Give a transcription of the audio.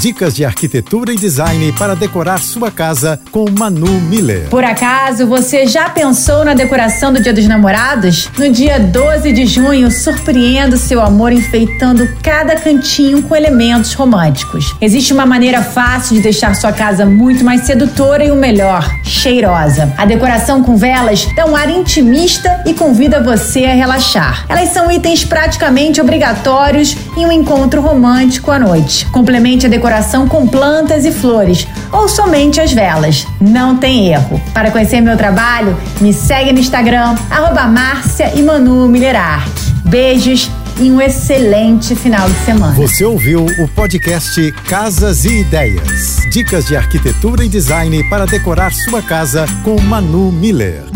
Dicas de arquitetura e design para decorar sua casa com Manu Miller. Por acaso você já pensou na decoração do Dia dos Namorados? No dia 12 de junho, surpreenda seu amor enfeitando cada cantinho com elementos românticos. Existe uma maneira fácil de deixar sua casa muito mais sedutora e o melhor, cheirosa. A decoração com velas dá um ar intimista e convida você a relaxar. Elas são itens praticamente obrigatórios em um encontro romântico à noite. Complemente a decoração decoração com plantas e flores ou somente as velas. Não tem erro. Para conhecer meu trabalho, me segue no Instagram, arroba. Beijos e um excelente final de semana. Você ouviu o podcast Casas e Ideias. Dicas de arquitetura e design para decorar sua casa com Manu Miller.